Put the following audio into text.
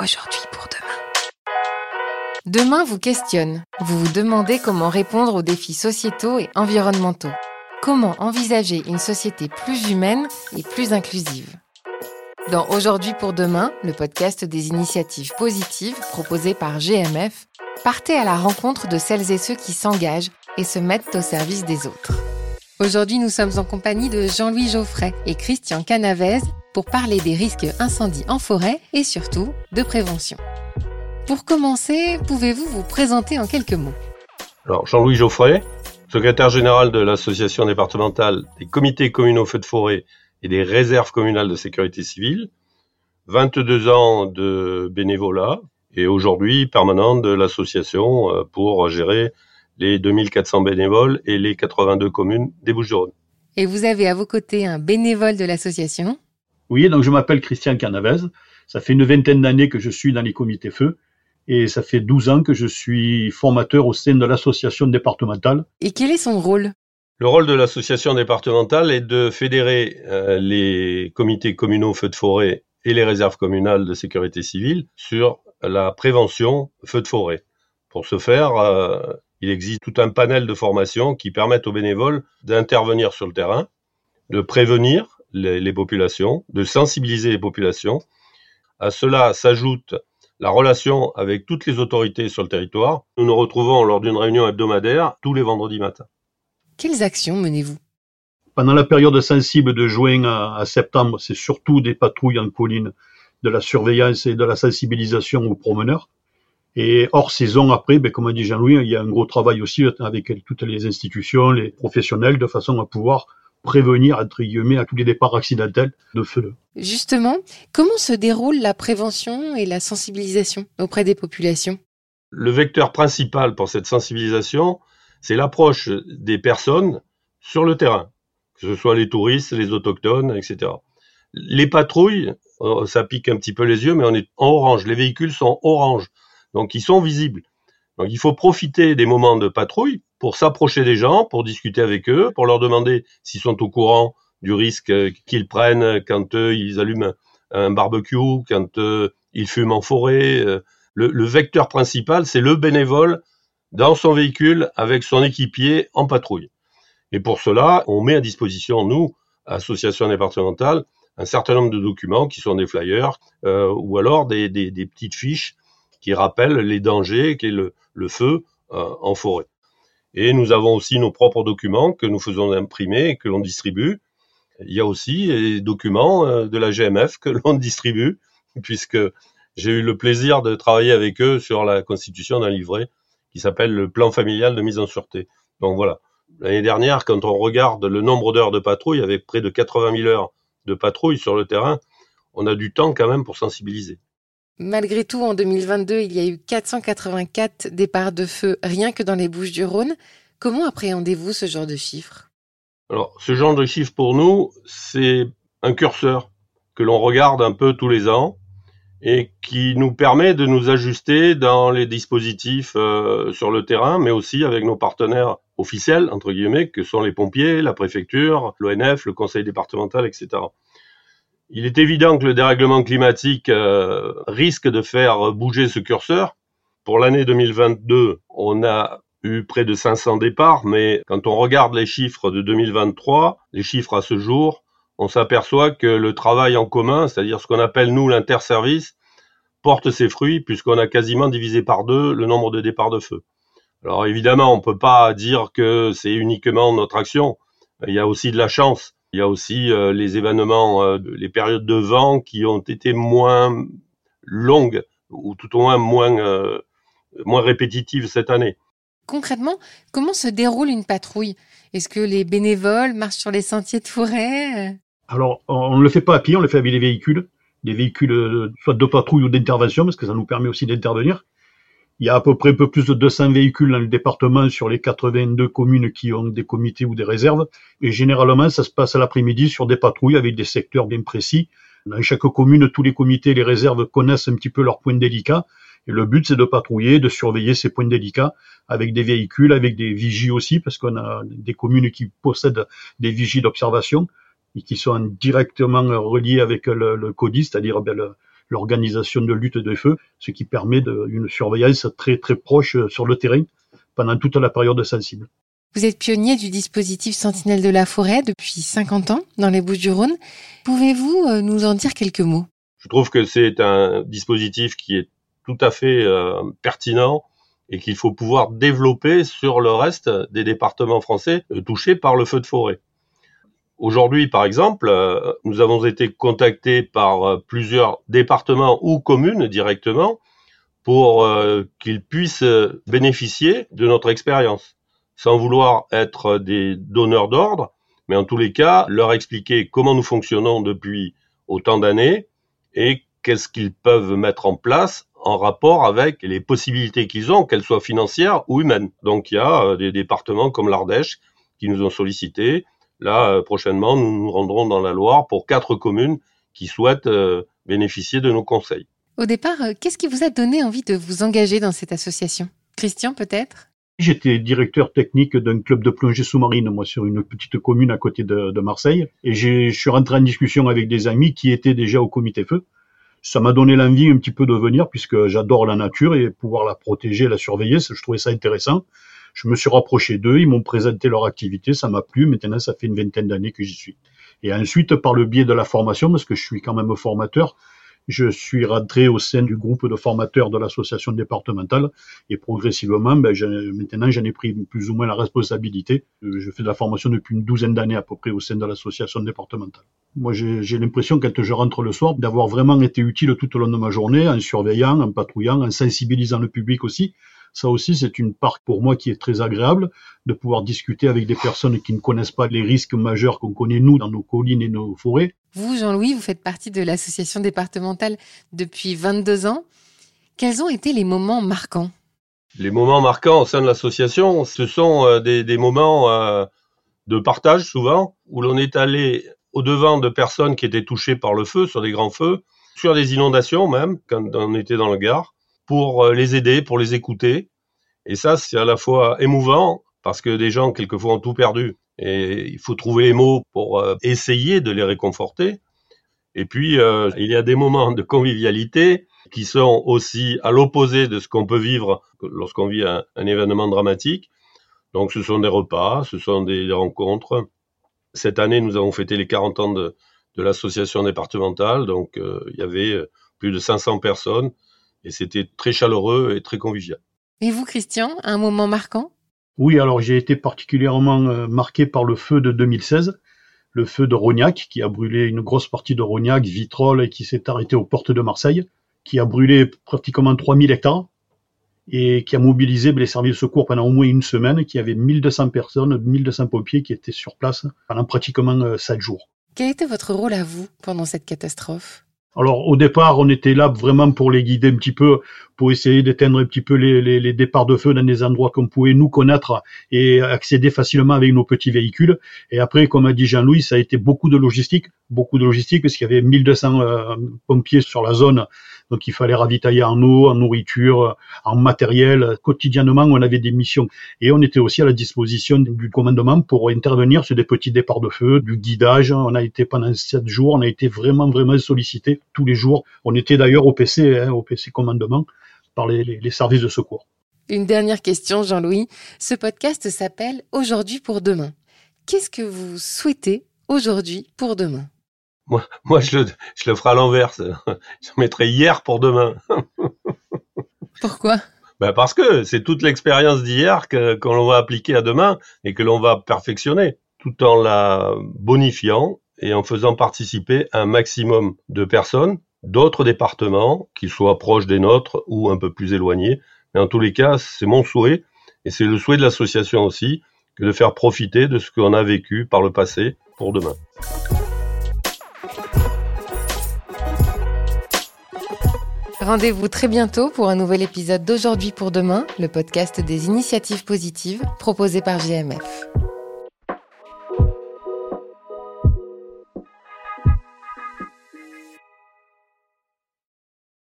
aujourd'hui pour demain. Demain vous questionne. Vous vous demandez comment répondre aux défis sociétaux et environnementaux. Comment envisager une société plus humaine et plus inclusive Dans Aujourd'hui pour demain, le podcast des initiatives positives proposées par GMF, partez à la rencontre de celles et ceux qui s'engagent et se mettent au service des autres. Aujourd'hui, nous sommes en compagnie de Jean-Louis Geoffrey et Christian Canavez pour parler des risques incendies en forêt et surtout de prévention. Pour commencer, pouvez-vous vous présenter en quelques mots? Alors, Jean-Louis Geoffrey, secrétaire général de l'association départementale des comités communaux feux de forêt et des réserves communales de sécurité civile, 22 ans de bénévolat et aujourd'hui permanent de l'association euh, pour gérer les 2400 bénévoles et les 82 communes des Bouches-du-Rhône. Et vous avez à vos côtés un bénévole de l'association Oui, donc je m'appelle Christian Canavez. Ça fait une vingtaine d'années que je suis dans les comités feux et ça fait 12 ans que je suis formateur au sein de l'association départementale. Et quel est son rôle? Le rôle de l'association départementale est de fédérer euh, les comités communaux feux de forêt et les réserves communales de sécurité civile sur la prévention feu de forêt. Pour ce faire, euh, il existe tout un panel de formations qui permettent aux bénévoles d'intervenir sur le terrain, de prévenir les, les, populations, de sensibiliser les populations. À cela s'ajoute la relation avec toutes les autorités sur le territoire. Nous nous retrouvons lors d'une réunion hebdomadaire tous les vendredis matins. Quelles actions menez-vous? Pendant la période sensible de juin à, à septembre, c'est surtout des patrouilles en colline, de la surveillance et de la sensibilisation aux promeneurs. Et hors saison, après, ben, comme a dit Jean-Louis, il y a un gros travail aussi avec toutes les institutions, les professionnels, de façon à pouvoir prévenir, entre guillemets, à tous les départs accidentels de feu. Justement, comment se déroule la prévention et la sensibilisation auprès des populations? Le vecteur principal pour cette sensibilisation, c'est l'approche des personnes sur le terrain, que ce soit les touristes, les autochtones, etc. Les patrouilles, euh, ça pique un petit peu les yeux, mais on est en orange. Les véhicules sont orange. Donc ils sont visibles. Donc il faut profiter des moments de patrouille pour s'approcher des gens, pour discuter avec eux, pour leur demander s'ils sont au courant du risque qu'ils prennent quand euh, ils allument un barbecue, quand euh, ils fument en forêt. Euh, le, le vecteur principal, c'est le bénévole dans son véhicule avec son équipier en patrouille. Et pour cela, on met à disposition, nous, association départementale, un certain nombre de documents qui sont des flyers euh, ou alors des, des, des petites fiches qui rappelle les dangers qu'est le, feu euh, en forêt. Et nous avons aussi nos propres documents que nous faisons imprimer et que l'on distribue. Il y a aussi les documents euh, de la GMF que l'on distribue, puisque j'ai eu le plaisir de travailler avec eux sur la constitution d'un livret qui s'appelle le plan familial de mise en sûreté. Donc voilà. L'année dernière, quand on regarde le nombre d'heures de patrouille, avec près de 80 000 heures de patrouille sur le terrain, on a du temps quand même pour sensibiliser. Malgré tout, en 2022, il y a eu 484 départs de feu rien que dans les Bouches du Rhône. Comment appréhendez-vous ce genre de chiffres? Alors, ce genre de chiffres pour nous, c'est un curseur que l'on regarde un peu tous les ans et qui nous permet de nous ajuster dans les dispositifs euh, sur le terrain, mais aussi avec nos partenaires officiels, entre guillemets, que sont les pompiers, la préfecture, l'ONF, le conseil départemental, etc. Il est évident que le dérèglement climatique euh, risque de faire bouger ce curseur. Pour l'année 2022, on a eu près de 500 départs, mais quand on regarde les chiffres de 2023, les chiffres à ce jour, on s'aperçoit que le travail en commun, c'est-à-dire ce qu'on appelle nous l'interservice, porte ses fruits puisqu'on a quasiment divisé par deux le nombre de départs de feu. Alors évidemment, on ne peut pas dire que c'est uniquement notre action. Il y a aussi de la chance. Il y a aussi euh, les événements, euh, les périodes de vent qui ont été moins longues ou tout au moins moins euh, moins répétitives cette année. Concrètement, comment se déroule une patrouille? Est-ce que les bénévoles marchent sur les sentiers de forêt? Alors, on ne le fait pas à pied, on le fait avec des véhicules, des véhicules soit de patrouille ou d'intervention, parce que ça nous permet aussi d'intervenir. Il y a à peu près un peu plus de 200 véhicules dans le département sur les 82 communes qui ont des comités ou des réserves. Et généralement, ça se passe à l'après-midi sur des patrouilles avec des secteurs bien précis. Dans chaque commune, tous les comités et les réserves connaissent un petit peu leurs points délicats. Et le but, c'est de patrouiller, de surveiller ces points délicats avec des véhicules, avec des vigies aussi, parce qu'on a des communes qui possèdent des vigies d'observation et qui sont directement reliées avec le, le CODI, c'est-à-dire ben, le, l'organisation de lutte des feux, ce qui permet de, une surveillance très très proche sur le terrain pendant toute la période sensible. Vous êtes pionnier du dispositif Sentinelle de la forêt depuis 50 ans dans les Bouches-du-Rhône. Pouvez-vous euh, nous en dire quelques mots? Je trouve que c'est un dispositif qui est tout à fait euh, pertinent et qu'il faut pouvoir développer sur le reste des départements français euh, touchés par le feu de forêt. Aujourd'hui, par exemple, nous avons été contactés par plusieurs départements ou communes directement pour qu'ils puissent bénéficier de notre expérience sans vouloir être des donneurs d'ordre, mais en tous les cas, leur expliquer comment nous fonctionnons depuis autant d'années et qu'est-ce qu'ils peuvent mettre en place en rapport avec les possibilités qu'ils ont, qu'elles soient financières ou humaines. Donc il y a euh, des départements comme l'Ardèche qui nous ont sollicité. Là, euh, prochainement, nous nous rendrons dans la Loire pour quatre communes qui souhaitent euh, bénéficier de nos conseils. Au départ, qu'est-ce qui vous a donné envie de vous engager dans cette association? Christian, peut-être? J'étais directeur technique d'un club de plongée sous-marine, moi, sur une petite commune à côté de, Marseille. Et je suis rentré en discussion avec des amis qui étaient déjà au comité feu. Ça m'a donné l'envie un petit peu de venir puisque j'adore la nature et pouvoir la protéger, la surveiller, je trouvais ça intéressant. Je me suis rapproché d'eux, ils m'ont présenté leur activité, ça m'a plu. Maintenant, ça fait une vingtaine d'années que j'y suis. Et ensuite, par le biais de la formation, parce que je suis quand même formateur, je suis rentré au sein du groupe de formateurs de l'association départementale et progressivement, ben, maintenant j'en ai pris plus ou moins la responsabilité. Euh, je fais de la formation depuis une douzaine d'années à peu près au sein de l'association départementale. Moi j'ai l'impression quand je rentre le soir d'avoir vraiment été utile tout au long de ma journée en surveillant, en patrouillant, en sensibilisant le public aussi ça aussi, c'est une part pour moi qui est très agréable de pouvoir discuter avec des personnes qui ne connaissent pas les risques majeurs qu'on connaît nous dans nos collines et nos forêts. Vous, Jean-Louis, vous faites partie de l'association départementale depuis 22 ans. Quels ont été les moments marquants? Les moments marquants au sein de l'association, ce sont euh, des, moments euh, de partage souvent, où l'on est allé au-devant de personnes qui étaient touchées par le feu, sur des grands feux, sur des inondations même, quand on était dans le Gard pour euh, les aider, pour les écouter. Et ça, c'est à la fois émouvant, parce que des gens, quelquefois, ont tout perdu. Et il faut trouver les mots pour euh, essayer de les réconforter. Et puis, euh, il y a des moments de convivialité qui sont aussi à l'opposé de ce qu'on peut vivre lorsqu'on vit un, événement dramatique. Donc, ce sont des repas, ce sont des rencontres. Cette année, nous avons fêté les 40 ans de, de l'association départementale. Donc, il y avait plus de 500 personnes et c'était très chaleureux et très convivial. Et vous, Christian, un moment marquant? Oui, alors j'ai été particulièrement euh, marqué par le feu de 2016, le feu de Rognac, qui a brûlé une grosse partie de Rognac, Vitrolles, et qui s'est arrêté aux portes de Marseille, qui a brûlé pratiquement 3000 hectares, et qui a mobilisé les services de secours pendant au moins une semaine, qui avait 1200 personnes, 1200 pompiers qui étaient sur place pendant pratiquement 7 euh, jours. Quel était votre rôle à vous pendant cette catastrophe? Alors au départ, on était là vraiment pour les guider un petit peu, pour essayer d'éteindre un petit peu les, les, départs de feu dans des endroits qu'on pouvait nous connaître et accéder facilement avec nos petits véhicules. Et après, comme a dit Jean-Louis, ça a été beaucoup de logistique, beaucoup de logistique parce qu'il y avait 1200 euh, pompiers sur la zone donc il fallait ravitailler en eau, en nourriture, en matériel. Quotidiennement, on avait des missions. Et on était aussi à la disposition du commandement pour intervenir sur des petits départs de feu, du guidage. On a été pendant sept jours, on a été vraiment, vraiment sollicité tous les jours. On était d'ailleurs au PC, hein, au PC commandement, par les, les services de secours. Une dernière question, Jean-Louis. Ce podcast s'appelle Aujourd'hui pour demain. Qu'est-ce que vous souhaitez aujourd'hui pour demain? Moi, moi je, le, je le ferai à l'inverse. Je mettrai hier pour demain. Pourquoi? Ben Parce que c'est toute l'expérience d'hier que, que l'on va appliquer à demain et que l'on va perfectionner, tout en la bonifiant et en faisant participer un maximum de personnes d'autres départements, qu'ils soient proches des nôtres ou un peu plus éloignés. Mais en tous les cas, c'est mon souhait, et c'est le souhait de l'association aussi, que de faire profiter de ce qu'on a vécu par le passé pour demain. Rendez-vous très bientôt pour un nouvel épisode d'Aujourd'hui pour demain, le podcast des initiatives positives proposé par GMF.